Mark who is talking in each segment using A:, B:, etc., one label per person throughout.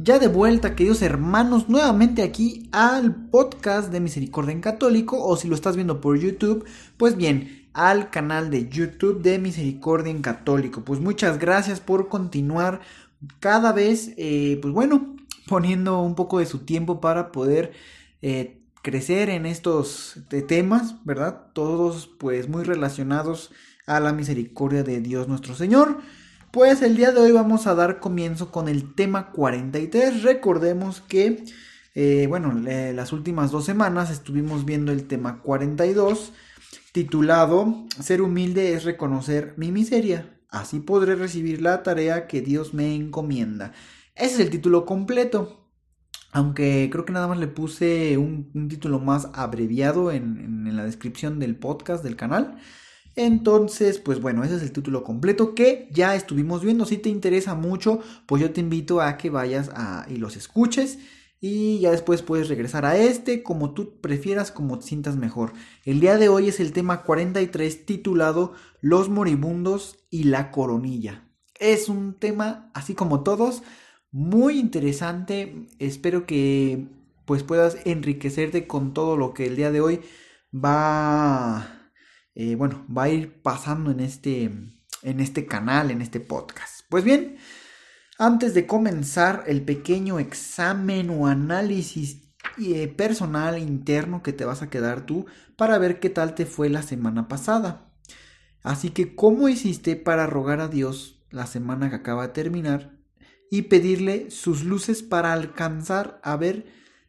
A: Ya de vuelta, queridos hermanos, nuevamente aquí al podcast de Misericordia en Católico, o si lo estás viendo por YouTube, pues bien, al canal de YouTube de Misericordia en Católico. Pues muchas gracias por continuar cada vez, eh, pues bueno, poniendo un poco de su tiempo para poder eh, crecer en estos temas, ¿verdad? Todos pues muy relacionados a la misericordia de Dios nuestro Señor. Pues el día de hoy vamos a dar comienzo con el tema 43. Recordemos que, eh, bueno, las últimas dos semanas estuvimos viendo el tema 42, titulado Ser humilde es reconocer mi miseria. Así podré recibir la tarea que Dios me encomienda. Ese es el título completo. Aunque creo que nada más le puse un, título más abreviado en, la descripción del podcast del canal. Entonces, pues bueno, ese es el título completo que ya estuvimos viendo. Si te interesa mucho, pues yo te invito a que vayas a, y los escuches. Y ya después puedes regresar a este como tú prefieras, como te sientas mejor. El día de hoy es el tema 43 titulado Los moribundos y la coronilla. Es un tema, así como todos, muy interesante. Espero que pues puedas enriquecerte con todo lo que el día de hoy va, eh, bueno, va a ir pasando en este, en este canal, en este podcast. Pues bien, antes de comenzar el pequeño examen o análisis eh, personal interno que te vas a quedar tú para ver qué tal te fue la semana pasada. Así que, ¿cómo hiciste para rogar a Dios la semana que acaba de terminar y pedirle sus luces para alcanzar a ver,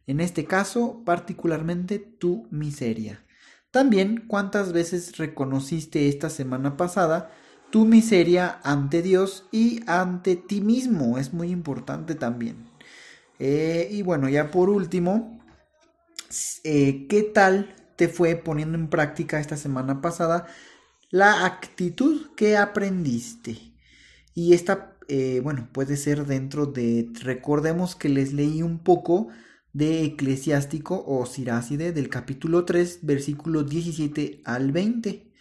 A: en este caso particularmente, tu miseria. También cuántas veces reconociste esta semana pasada tu miseria ante Dios y ante ti mismo. Es muy importante también. Eh, y bueno, ya por último, eh, ¿qué tal te fue poniendo en práctica esta semana pasada la actitud que aprendiste? Y esta eh, bueno, puede ser dentro de, recordemos que les leí un poco de Eclesiástico o Siráside del capítulo 3, versículo 17 al 20.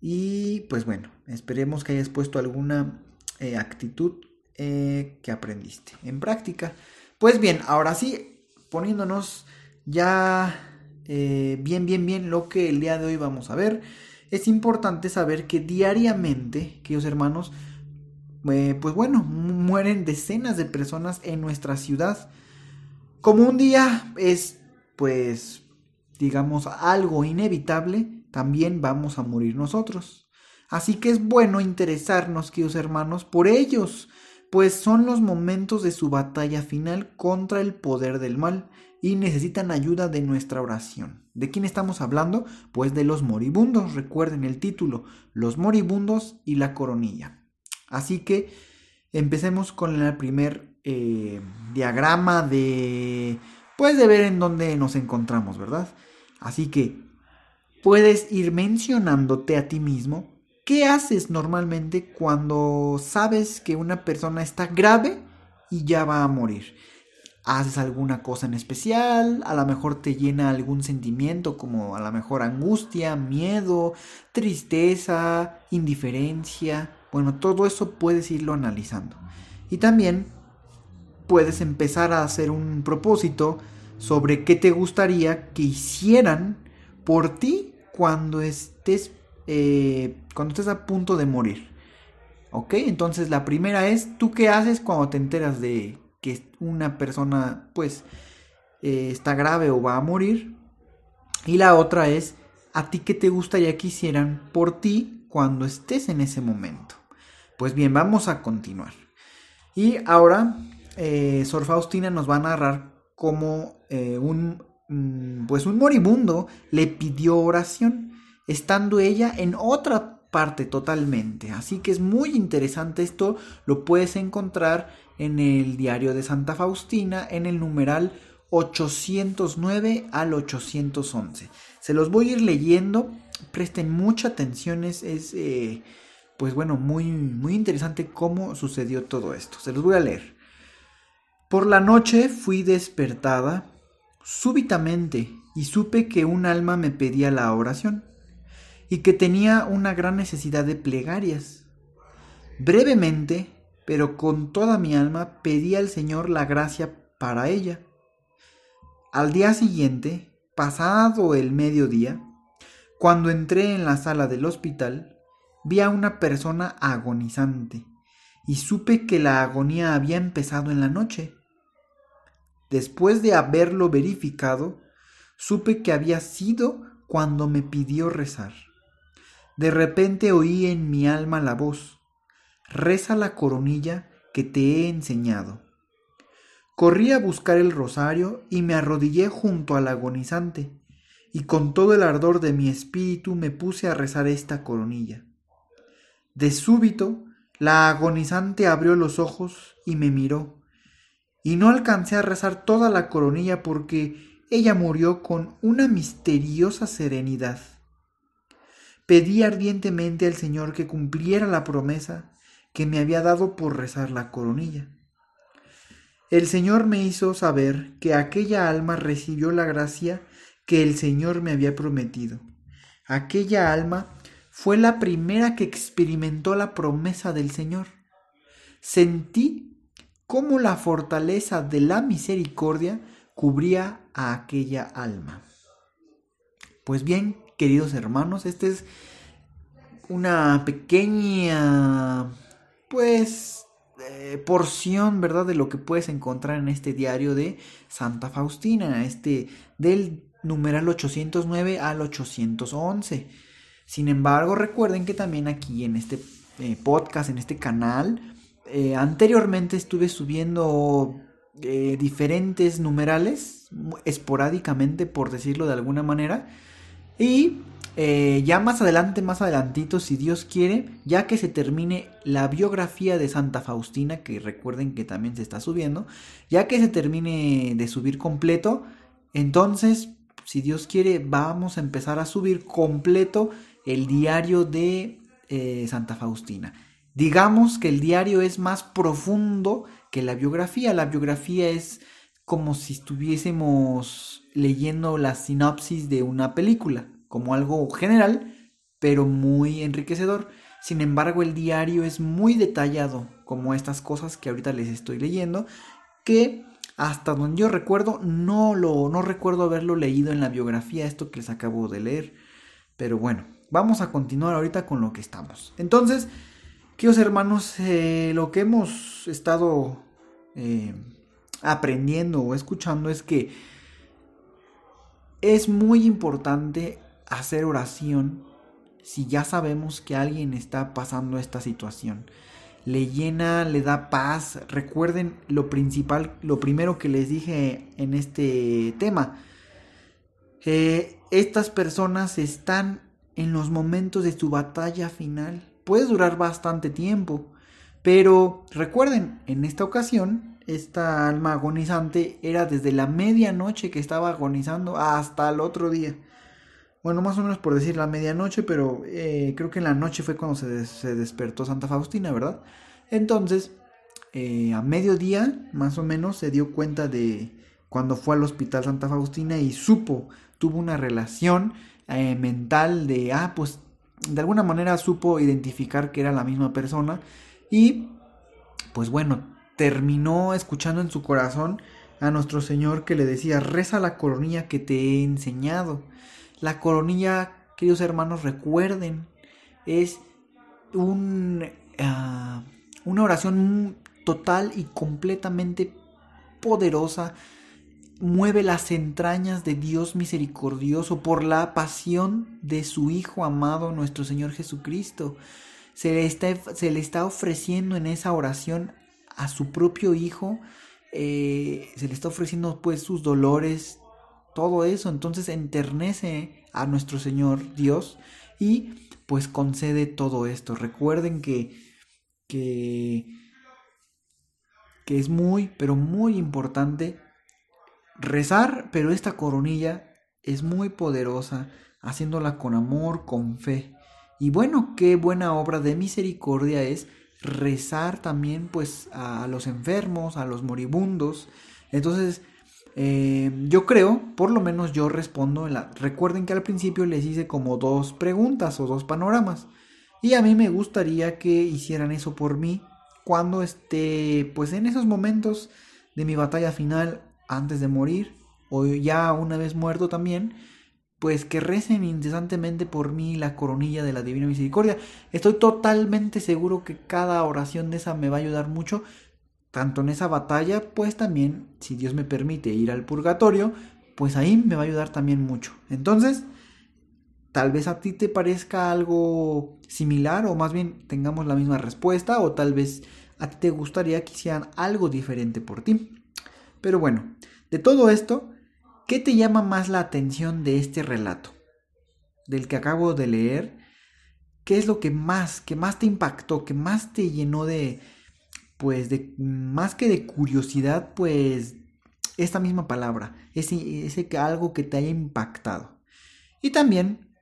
A: Y pues bueno, esperemos que hayas puesto alguna eh, actitud eh, que aprendiste en práctica. Pues bien, ahora sí, poniéndonos ya bien, bien, bien lo que el día de hoy vamos a ver. Es importante saber que diariamente, queridos hermanos, eh, pues bueno, mueren decenas de personas en nuestra ciudad. Como un día es, pues, digamos, algo inevitable, también vamos a morir nosotros. Así que es bueno interesarnos, queridos hermanos, por ellos, pues son los momentos de su batalla final contra el poder del mal y necesitan ayuda de nuestra oración. ¿De quién estamos hablando? Pues de los moribundos, recuerden el título, los moribundos y la coronilla. Así que empecemos con el primer eh, diagrama de, pues de ver en dónde nos encontramos, ¿verdad? Así que puedes ir mencionándote a ti mismo qué haces normalmente cuando sabes que una persona está grave y ya va a morir. ¿Haces alguna cosa en especial? A lo mejor te llena algún sentimiento como a lo mejor angustia, miedo, tristeza, indiferencia. Bueno, todo eso puedes irlo analizando. Y también puedes empezar a hacer un propósito sobre qué te gustaría que hicieran por ti cuando estés, eh, cuando estés a punto de morir. ¿Ok? Entonces la primera es, ¿tú qué haces cuando te enteras de que una persona pues eh, está grave o va a morir? Y la otra es, ¿a ti qué te gustaría que hicieran por ti cuando estés en ese momento? Pues bien, vamos a continuar. Y ahora, eh, Sor Faustina nos va a narrar cómo eh, un, mm, pues un moribundo le pidió oración, estando ella en otra parte totalmente. Así que es muy interesante esto, lo puedes encontrar en el diario de Santa Faustina en el numeral 809 al 811. Se los voy a ir leyendo, presten mucha atención, es, eh, pues bueno, muy, muy interesante cómo sucedió todo esto. Se los voy a leer. Por la noche fui despertada súbitamente y supe que un alma me pedía la oración y que tenía una gran necesidad de plegarias. Brevemente, pero con toda mi alma, pedí al Señor la gracia para ella. Al día siguiente, pasado el mediodía, cuando entré en la sala del hospital, vi a una persona agonizante y supe que la agonía había empezado en la noche. Después de haberlo verificado, supe que había sido cuando me pidió rezar. De repente oí en mi alma la voz, reza la coronilla que te he enseñado. Corrí a buscar el rosario y me arrodillé junto al agonizante, y con todo el ardor de mi espíritu me puse a rezar esta coronilla. De súbito, la agonizante abrió los ojos y me miró, y no alcancé a rezar toda la coronilla porque ella murió con una misteriosa serenidad. Pedí ardientemente al Señor que cumpliera la promesa que me había dado por rezar la coronilla. El Señor me hizo saber que aquella alma recibió la gracia que el Señor me había prometido. Aquella alma fue la primera que experimentó la promesa del Señor. Sentí cómo la fortaleza de la misericordia cubría a aquella alma. Pues bien, queridos hermanos, esta es una pequeña, pues, eh, porción, ¿verdad?, de lo que puedes encontrar en este diario de Santa Faustina, este del numeral 809 al 811. Sin embargo, recuerden que también aquí en este eh, podcast, en este canal, eh, anteriormente estuve subiendo diferentes numerales, esporádicamente, por decirlo de alguna manera, y eh, ya más adelante, más adelantito, si Dios quiere, ya que se termine la biografía de Santa Faustina, que recuerden que también se está subiendo, ya que se termine de subir completo, entonces, si Dios quiere, vamos a empezar a subir completo el diario de eh, Santa Faustina. Digamos que el diario es más profundo que la biografía. La biografía es como si estuviésemos leyendo la sinopsis de una película, como algo general, pero muy enriquecedor. Sin embargo, el diario es muy detallado, como estas cosas que ahorita les estoy leyendo, que hasta donde yo recuerdo, no lo no recuerdo haberlo leído en la biografía, esto que les acabo de leer. Pero bueno, vamos a continuar ahorita con lo que estamos. Entonces, queridos hermanos, eh, lo que hemos estado eh, aprendiendo o escuchando es que es muy importante hacer oración si ya sabemos que alguien está pasando esta situación. Le llena, le da paz. Recuerden lo principal, lo primero que les dije en este tema. Eh, estas personas están en los momentos de su batalla final. Puede durar bastante tiempo. Pero recuerden, en esta ocasión esta alma agonizante era desde la medianoche que estaba agonizando hasta el otro día. Bueno, más o menos por decir la medianoche, pero eh, creo que en la noche fue cuando se, despertó Santa Faustina, ¿verdad? Entonces, eh, a mediodía, más o menos, se dio cuenta de cuando fue al hospital Santa Faustina y supo, tuvo una relación eh, mental de, ah, pues de alguna manera supo identificar que era la misma persona y, pues bueno, terminó escuchando en su corazón a nuestro Señor que le decía, reza la coronilla que te he enseñado. La coronilla, queridos hermanos, recuerden, es un, ah, una oración total y completamente poderosa. Mueve las entrañas de Dios misericordioso por la pasión de su Hijo amado, nuestro Señor Jesucristo. Se le está, se le está ofreciendo en esa oración a su propio hijo, eh, se le está ofreciendo pues sus dolores, todo eso, entonces enternece a nuestro Señor Dios y pues concede todo esto. Recuerden que, que que es muy, pero muy importante rezar, pero esta coronilla es muy poderosa, haciéndola con amor, con fe. Y bueno, qué buena obra de misericordia es rezar también pues a los enfermos, a los moribundos. Entonces, eh, yo creo, por lo menos yo respondo. En la... Recuerden que al principio les hice como dos preguntas o dos panoramas. Y a mí me gustaría que hicieran eso por mí cuando esté, pues en esos momentos de mi batalla final antes de morir o ya una vez muerto también, pues que recen incesantemente por mí la coronilla de la Divina Misericordia. Estoy totalmente seguro que cada oración de esa me va a ayudar mucho tanto en esa batalla, pues también, si Dios me permite ir al purgatorio, pues ahí me va a ayudar también mucho. Entonces, tal vez a ti te parezca algo similar o más bien tengamos la misma respuesta o tal vez a ti te gustaría que hicieran algo diferente por ti. Pero bueno, de todo esto, ¿qué te llama más la atención de este relato? Del que acabo de leer, ¿qué es lo que más, que más te impactó, que más te llenó de, pues de más que de curiosidad, pues esta misma palabra, ese, ese algo que te haya impactado. Y también,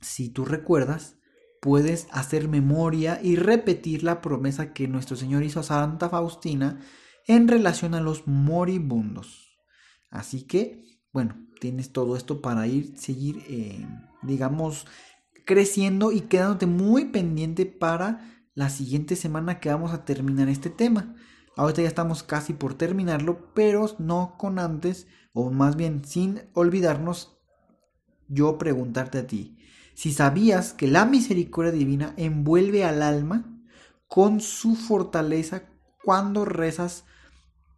A: si tú recuerdas, puedes hacer memoria y repetir la promesa que nuestro Señor hizo a Santa Faustina en relación a los moribundos. Así que, bueno, tienes todo esto para ir, seguir, eh, digamos, creciendo y quedándote muy pendiente para la siguiente semana que vamos a terminar este tema. Ahorita ya estamos casi por terminarlo, pero no con antes, o más bien sin olvidarnos, yo preguntarte a ti, si sabías que la misericordia divina envuelve al alma con su fortaleza cuando rezas,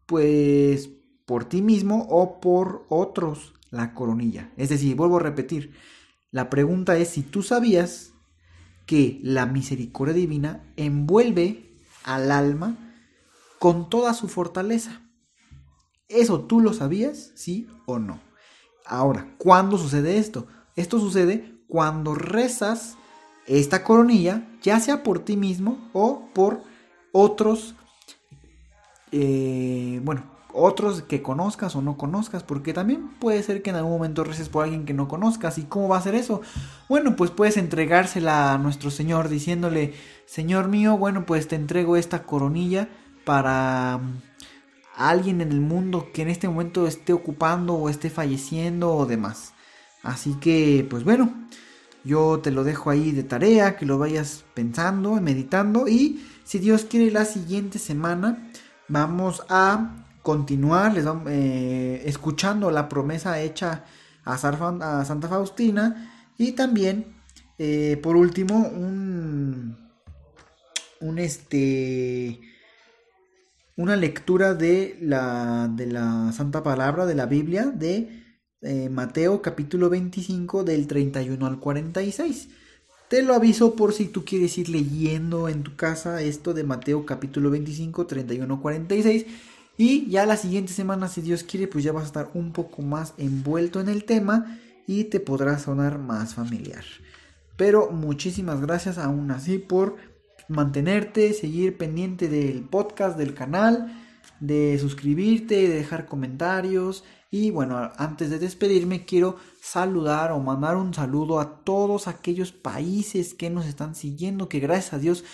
A: pues por ti mismo o por otros la coronilla. Es decir, vuelvo a repetir, la pregunta es si tú sabías que la misericordia divina envuelve al alma con toda su fortaleza. ¿Eso tú lo sabías? ¿Sí o no? Ahora, ¿cuándo sucede esto? Esto sucede cuando rezas esta coronilla, ya sea por ti mismo o por otros, eh, bueno, otros que conozcas o no conozcas, porque también puede ser que en algún momento reces por alguien que no conozcas. ¿Y cómo va a ser eso? Bueno, pues puedes entregársela a nuestro Señor diciéndole, Señor mío, bueno, pues te entrego esta coronilla para mm, alguien en el mundo que en este momento esté ocupando o esté falleciendo o demás. Así que, pues bueno, yo te lo dejo ahí de tarea, que lo vayas pensando, meditando y si Dios quiere la siguiente semana vamos a continuar les eh, escuchando la promesa hecha a, Santa Faustina y también eh, por último un, un este una lectura de la, de la Santa Palabra de la Biblia de eh, Mateo capítulo 25 del 31 al 46. Te lo aviso por si tú quieres ir leyendo en tu casa esto de Mateo capítulo 25, 31 46 y ya la siguiente semana, si Dios quiere, pues ya vas a estar un poco más envuelto en el tema y te podrá sonar más familiar. Pero muchísimas gracias aún así por mantenerte, seguir pendiente del podcast, del canal, de suscribirte, de dejar comentarios. Y bueno, antes de despedirme, quiero saludar o mandar un saludo a todos aquellos países que nos están siguiendo, que gracias a Dios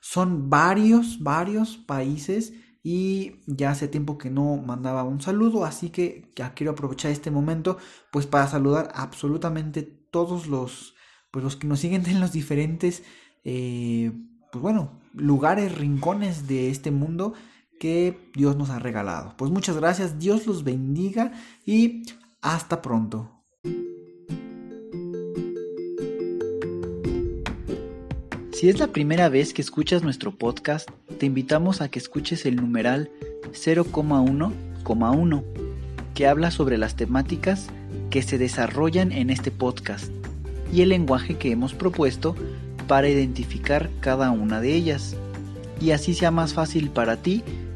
A: son varios, varios países y ya hace tiempo que no mandaba un saludo, así que ya quiero aprovechar este momento pues para saludar absolutamente todos los pues los que nos siguen en los diferentes eh, pues bueno lugares, rincones de este mundo que Dios nos ha regalado. Pues muchas gracias, Dios los bendiga y hasta pronto. Si es la primera vez que escuchas nuestro podcast, te invitamos a que escuches el numeral 0,1,1, que habla sobre las temáticas que se desarrollan en este podcast y el lenguaje que hemos propuesto para identificar cada una de ellas, y así sea más fácil para ti